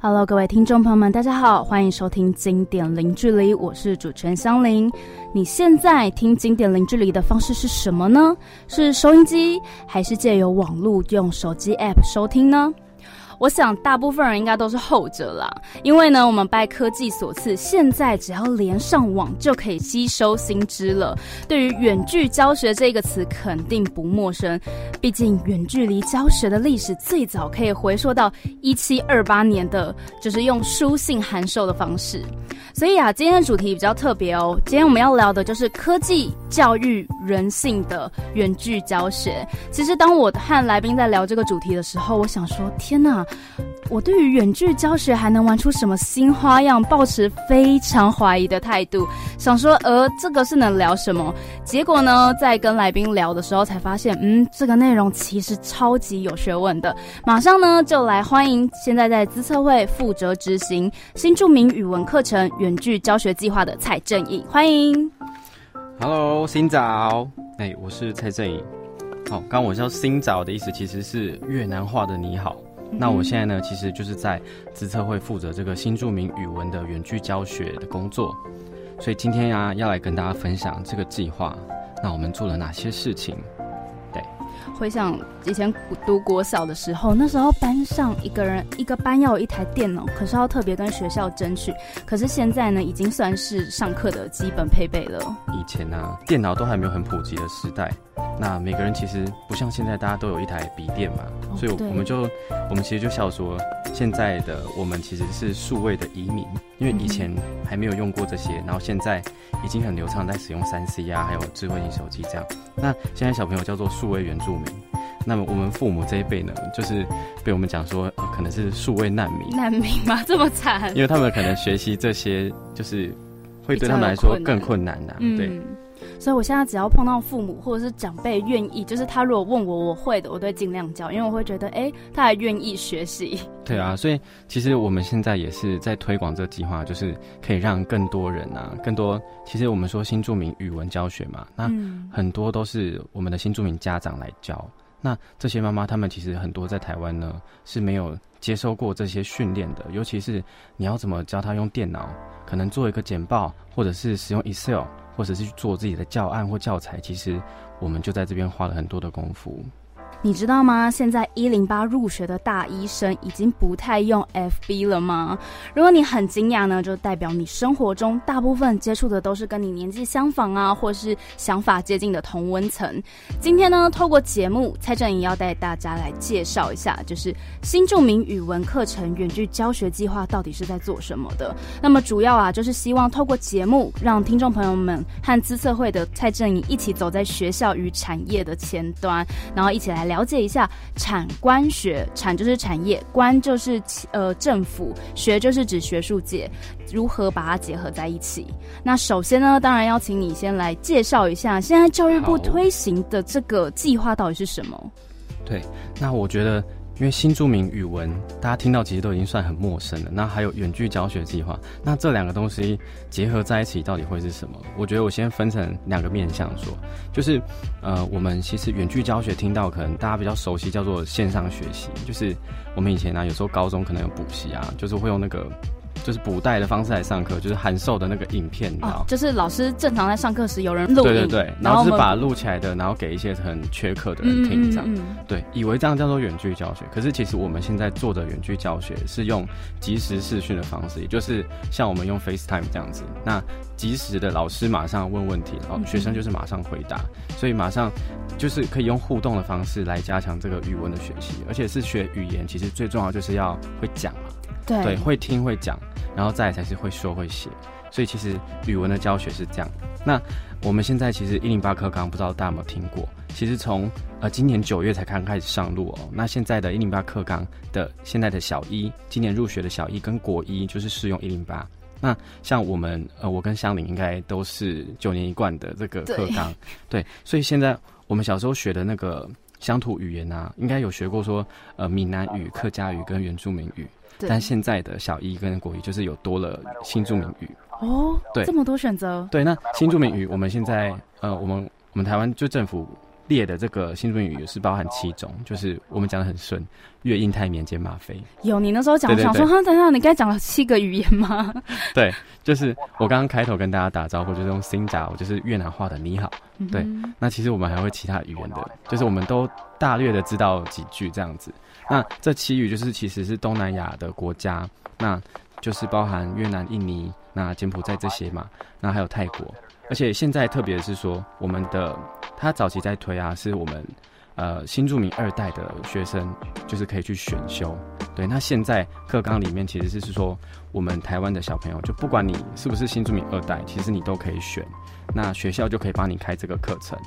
Hello，各位听众朋友们，大家好，欢迎收听《经典零距离》，我是主持人香菱。你现在听《经典零距离》的方式是什么呢？是收音机，还是借由网络用手机 App 收听呢？我想大部分人应该都是后者啦，因为呢，我们拜科技所赐，现在只要连上网就可以吸收新知了。对于远距教学这个词，肯定不陌生。毕竟远距离教学的历史最早可以回溯到一七二八年的，就是用书信函授的方式。所以啊，今天的主题比较特别哦。今天我们要聊的就是科技教育人性的远距教学。其实当我和来宾在聊这个主题的时候，我想说，天哪！我对于远距教学还能玩出什么新花样，抱持非常怀疑的态度，想说，呃，这个是能聊什么？结果呢，在跟来宾聊的时候才发现，嗯，这个内容其实超级有学问的。马上呢，就来欢迎现在在资策会负责执行新著名语文课程远距教学计划的蔡正义，欢迎。Hello，新早，哎，我是蔡正义。好，刚我叫新早的意思其实是越南话的你好。那我现在呢，其实就是在资策会负责这个新著名语文的远距教学的工作，所以今天呀，要来跟大家分享这个计划。那我们做了哪些事情？对，回想以前读国小的时候，那时候班上一个人一个班要有一台电脑，可是要特别跟学校争取。可是现在呢，已经算是上课的基本配备了。以前呢，电脑都还没有很普及的时代。那每个人其实不像现在，大家都有一台笔电嘛，所以我们就我们其实就笑说，现在的我们其实是数位的移民，因为以前还没有用过这些，然后现在已经很流畅在使用三 C 啊，还有智慧型手机这样。那现在小朋友叫做数位原住民，那么我们父母这一辈呢，就是被我们讲说，可能是数位难民。难民吗？这么惨？因为他们可能学习这些，就是会对他们来说更困难呐，对。所以，我现在只要碰到父母或者是长辈愿意，就是他如果问我，我会的，我都尽量教，因为我会觉得，哎，他还愿意学习。对啊，所以其实我们现在也是在推广这个计划，就是可以让更多人啊，更多。其实我们说新著名语文教学嘛，那很多都是我们的新著名家长来教。那这些妈妈，他们其实很多在台湾呢是没有接受过这些训练的，尤其是你要怎么教她用电脑，可能做一个简报，或者是使用 Excel。或者是去做自己的教案或教材，其实我们就在这边花了很多的功夫。你知道吗？现在一零八入学的大医生已经不太用 FB 了吗？如果你很惊讶呢，就代表你生活中大部分接触的都是跟你年纪相仿啊，或是想法接近的同温层。今天呢，透过节目，蔡正颖要带大家来介绍一下，就是新著名语文课程远距教学计划到底是在做什么的。那么主要啊，就是希望透过节目，让听众朋友们和资策会的蔡正颖一起走在学校与产业的前端，然后一起来。了解一下产官学，产就是产业，官就是呃政府，学就是指学术界，如何把它结合在一起？那首先呢，当然要请你先来介绍一下，现在教育部推行的这个计划到底是什么？对，那我觉得。因为新著名语文，大家听到其实都已经算很陌生了。那还有远距教学计划，那这两个东西结合在一起，到底会是什么？我觉得我先分成两个面向说，就是呃，我们其实远距教学听到可能大家比较熟悉，叫做线上学习，就是我们以前呢，有时候高中可能有补习啊，就是会用那个。就是补带的方式来上课，就是函授的那个影片，你知道就是老师正常在上课时有人录，对对对，然后是把录起来的，然后给一些很缺课的人听，这样，对，以为这样叫做远距教学，可是其实我们现在做的远距教学是用即时视讯的方式，也就是像我们用 FaceTime 这样子，那即时的老师马上问问题，然后学生就是马上回答，所以马上就是可以用互动的方式来加强这个语文的学习，而且是学语言，其实最重要就是要会讲嘛。对，会听会讲，然后再才是会说会写，所以其实语文的教学是这样。那我们现在其实一零八课纲不知道大家有没有听过？其实从呃今年九月才刚开始上路哦。那现在的一零八课纲的现在的小一，今年入学的小一跟国一就是适用一零八。那像我们呃我跟香玲应该都是九年一贯的这个课纲，对，所以现在我们小时候学的那个乡土语言啊，应该有学过说呃闽南语、客家语跟原住民语。但现在的小一跟国一就是有多了新住民语。哦，对，这么多选择。对，那新住民语我们现在呃，我们我们台湾就政府列的这个新竹语是包含七种，就是我们讲的很顺，越、印、太、缅、柬、马、菲。有你那时候讲，想说，哈，等下你该讲了七个语言吗？对，就是我刚刚开头跟大家打招呼，就是用新加，就是越南话的你好。对，那其实我们还会其他语言的，就是我们都大略的知道几句这样子。那这七语就是其实是东南亚的国家，那就是包含越南、印尼、那柬埔寨这些嘛，那还有泰国。而且现在特别是说，我们的他早期在推啊，是我们呃新住民二代的学生，就是可以去选修。对，那现在课纲里面其实是说，我们台湾的小朋友，就不管你是不是新住民二代，其实你都可以选。那学校就可以帮你开这个课程。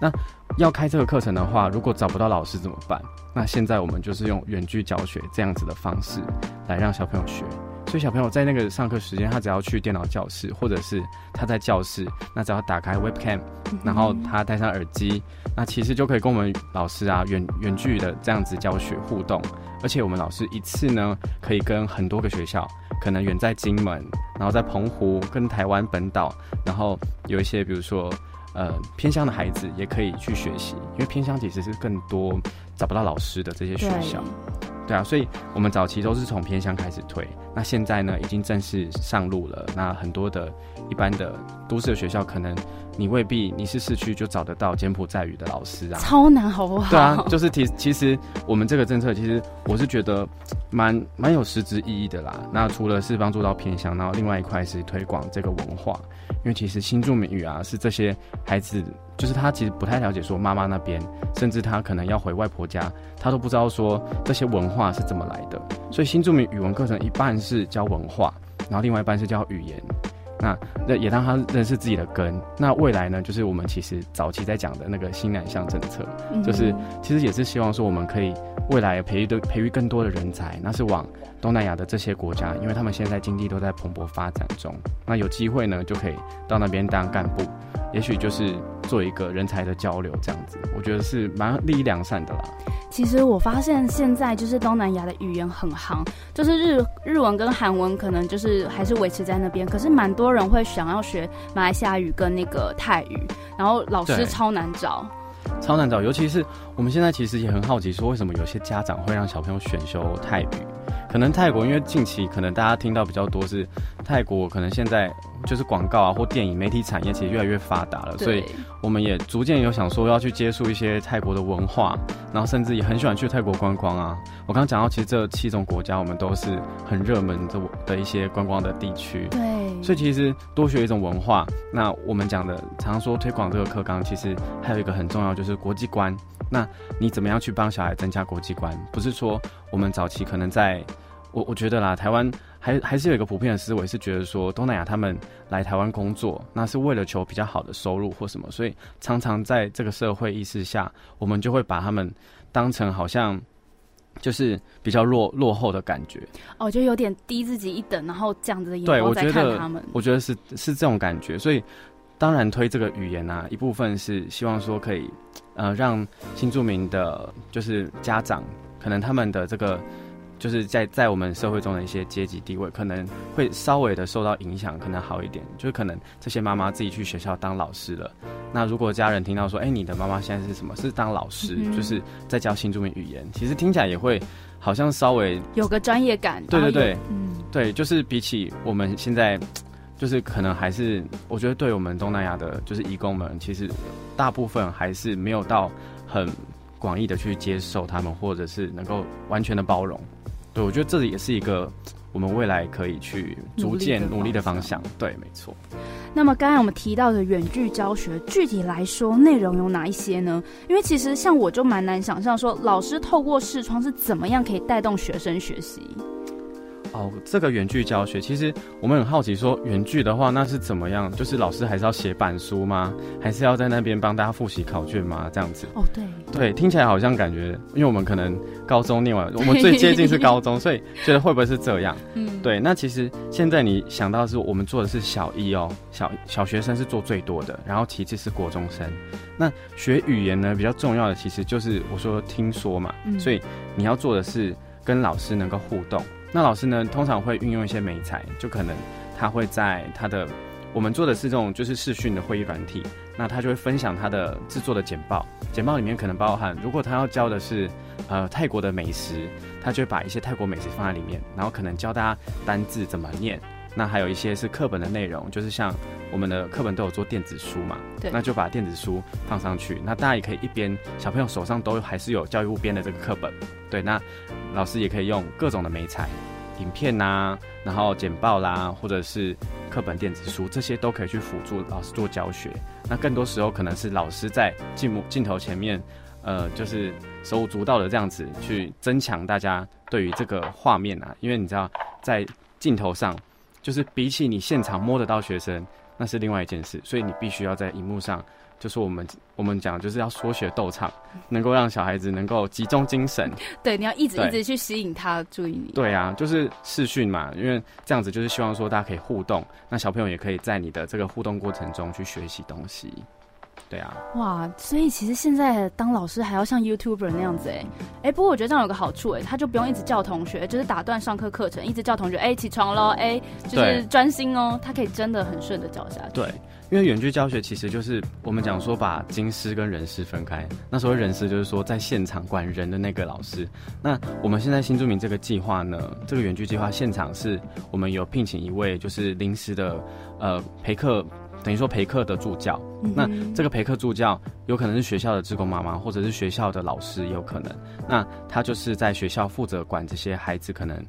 那要开这个课程的话，如果找不到老师怎么办？那现在我们就是用远距教学这样子的方式来让小朋友学。所以小朋友在那个上课时间，他只要去电脑教室，或者是他在教室，那只要打开 webcam，然后他戴上耳机，那其实就可以跟我们老师啊远远距的这样子教学互动。而且我们老师一次呢，可以跟很多个学校，可能远在金门，然后在澎湖，跟台湾本岛，然后有一些比如说呃偏乡的孩子也可以去学习，因为偏乡其实是更多找不到老师的这些学校。对啊，所以我们早期都是从偏乡开始推，那现在呢已经正式上路了。那很多的一般的都市的学校，可能你未必你是市区就找得到柬埔寨语的老师啊，超难，好不好？对啊，就是其其实我们这个政策，其实我是觉得蛮蛮有实质意义的啦。那除了是帮助到偏乡，然后另外一块是推广这个文化，因为其实新住民语啊是这些孩子。就是他其实不太了解说妈妈那边，甚至他可能要回外婆家，他都不知道说这些文化是怎么来的。所以新住民语文课程一半是教文化，然后另外一半是教语言。那那也让他认识自己的根。那未来呢，就是我们其实早期在讲的那个新南向政策，就是其实也是希望说我们可以未来培育的培育更多的人才，那是往东南亚的这些国家，因为他们现在经济都在蓬勃发展中。那有机会呢，就可以到那边当干部。也许就是做一个人才的交流，这样子，我觉得是蛮利益良善的啦。其实我发现现在就是东南亚的语言很行，就是日日文跟韩文可能就是还是维持在那边，可是蛮多人会想要学马来西亚语跟那个泰语，然后老师超难找，超难找。尤其是我们现在其实也很好奇，说为什么有些家长会让小朋友选修泰语？可能泰国因为近期可能大家听到比较多是泰国，可能现在。就是广告啊，或电影媒体产业其实越来越发达了，所以我们也逐渐有想说要去接触一些泰国的文化，然后甚至也很喜欢去泰国观光啊。我刚刚讲到，其实这七种国家我们都是很热门的的一些观光的地区。对，所以其实多学一种文化，那我们讲的常说推广这个课纲，其实还有一个很重要就是国际观。那你怎么样去帮小孩增加国际观？不是说我们早期可能在，我我觉得啦，台湾。还还是有一个普遍的思维，是觉得说东南亚他们来台湾工作，那是为了求比较好的收入或什么，所以常常在这个社会意识下，我们就会把他们当成好像就是比较落落后的感觉。哦，就有点低自己一等，然后这样子的眼光在看他们。我觉得是是这种感觉，所以当然推这个语言啊，一部分是希望说可以呃让新住民的，就是家长可能他们的这个。就是在在我们社会中的一些阶级地位，可能会稍微的受到影响，可能好一点。就是可能这些妈妈自己去学校当老师了，那如果家人听到说，哎，你的妈妈现在是什么？是当老师，就是在教新住民语言。其实听起来也会好像稍微有个专业感。对对对，嗯，对，就是比起我们现在，就是可能还是我觉得对我们东南亚的，就是义工们，其实大部分还是没有到很广义的去接受他们，或者是能够完全的包容。对，我觉得这里也是一个我们未来可以去逐渐努力的方向。对，没错。那么刚才我们提到的远距教学，具体来说内容有哪一些呢？因为其实像我就蛮难想象，说老师透过视窗是怎么样可以带动学生学习。哦，这个远距教学，其实我们很好奇，说远距的话，那是怎么样？就是老师还是要写板书吗？还是要在那边帮大家复习考卷吗？这样子？哦，对，对，听起来好像感觉，因为我们可能高中念完，我们最接近是高中，所以觉得会不会是这样？嗯，对。那其实现在你想到是我们做的是小一哦，小小学生是做最多的，然后其次是国中生。那学语言呢，比较重要的其实就是我说听说嘛，所以你要做的是跟老师能够互动。那老师呢，通常会运用一些美材，就可能他会在他的我们做的是这种就是视讯的会议软体，那他就会分享他的制作的简报，简报里面可能包含，如果他要教的是呃泰国的美食，他就会把一些泰国美食放在里面，然后可能教大家单字怎么念。那还有一些是课本的内容，就是像我们的课本都有做电子书嘛，对，那就把电子书放上去，那大家也可以一边小朋友手上都还是有教育部编的这个课本，对，那老师也可以用各种的美材，影片呐，然后简报啦，或者是课本电子书，这些都可以去辅助老师做教学。那更多时候可能是老师在镜幕镜头前面，呃，就是手舞足蹈的这样子去增强大家对于这个画面啊，因为你知道在镜头上。就是比起你现场摸得到学生，那是另外一件事，所以你必须要在荧幕上，就是我们我们讲就是要说学逗唱，能够让小孩子能够集中精神。对，你要一直一直去吸引他注意你。对啊，就是视讯嘛，因为这样子就是希望说大家可以互动，那小朋友也可以在你的这个互动过程中去学习东西。对啊，哇，所以其实现在当老师还要像 YouTuber 那样子哎，哎，不过我觉得这样有个好处哎，他就不用一直叫同学，就是打断上课课程，一直叫同学哎起床喽，哎，就是专心哦，他可以真的很顺的教下去。对，因为远距教学其实就是我们讲说把金师跟人师分开，那所谓人师就是说在现场管人的那个老师。那我们现在新住民这个计划呢，这个远距计划现场是我们有聘请一位就是临时的呃陪课。等于说陪课的助教，那这个陪课助教有可能是学校的职工妈妈，或者是学校的老师也有可能。那他就是在学校负责管这些孩子，可能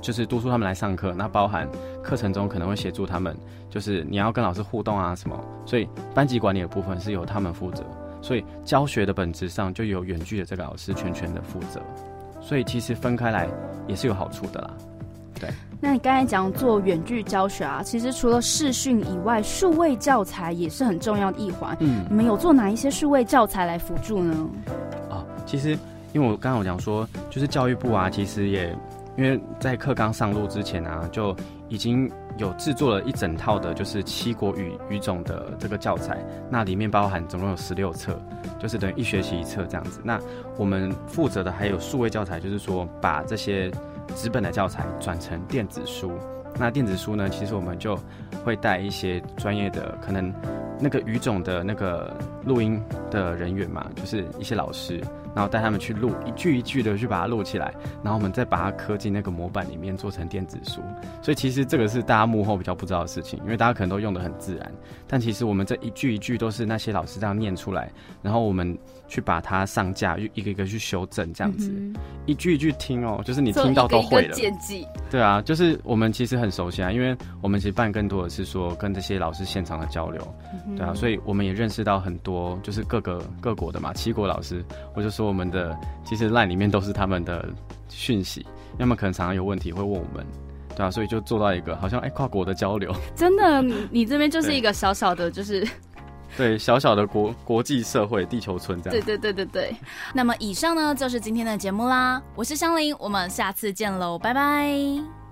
就是督促他们来上课。那包含课程中可能会协助他们，就是你要跟老师互动啊什么。所以班级管理的部分是由他们负责。所以教学的本质上就由远距的这个老师全权的负责。所以其实分开来也是有好处的啦。对。那你刚才讲做远距教学啊，其实除了视讯以外，数位教材也是很重要的一环。嗯，你们有做哪一些数位教材来辅助呢？啊，其实因为我刚刚我讲说，就是教育部啊，其实也因为在课纲上路之前啊，就已经有制作了一整套的，就是七国语语种的这个教材。那里面包含总共有十六册，就是等于一学期一册这样子。那我们负责的还有数位教材，就是说把这些。纸本的教材转成电子书，那电子书呢？其实我们就会带一些专业的，可能那个语种的那个录音的人员嘛，就是一些老师。然后带他们去录一句一句的去把它录起来，然后我们再把它刻进那个模板里面做成电子书。所以其实这个是大家幕后比较不知道的事情，因为大家可能都用的很自然。但其实我们这一句一句都是那些老师这样念出来，然后我们去把它上架，一个一个去修正，这样子一句一句听哦，就是你听到都会了。对啊，就是我们其实很熟悉啊，因为我们其实办更多的是说跟这些老师现场的交流，对啊，所以我们也认识到很多就是各个各国的嘛，七国老师，我就说。我们的其实 LINE 里面都是他们的讯息，要么可能常常有问题会问我们，对啊，所以就做到一个好像哎跨国的交流。真的，你这边就是一个小小的，就是对小小的国国际社会地球村这样。对对对对对。那么以上呢就是今天的节目啦，我是香菱，我们下次见喽，拜拜。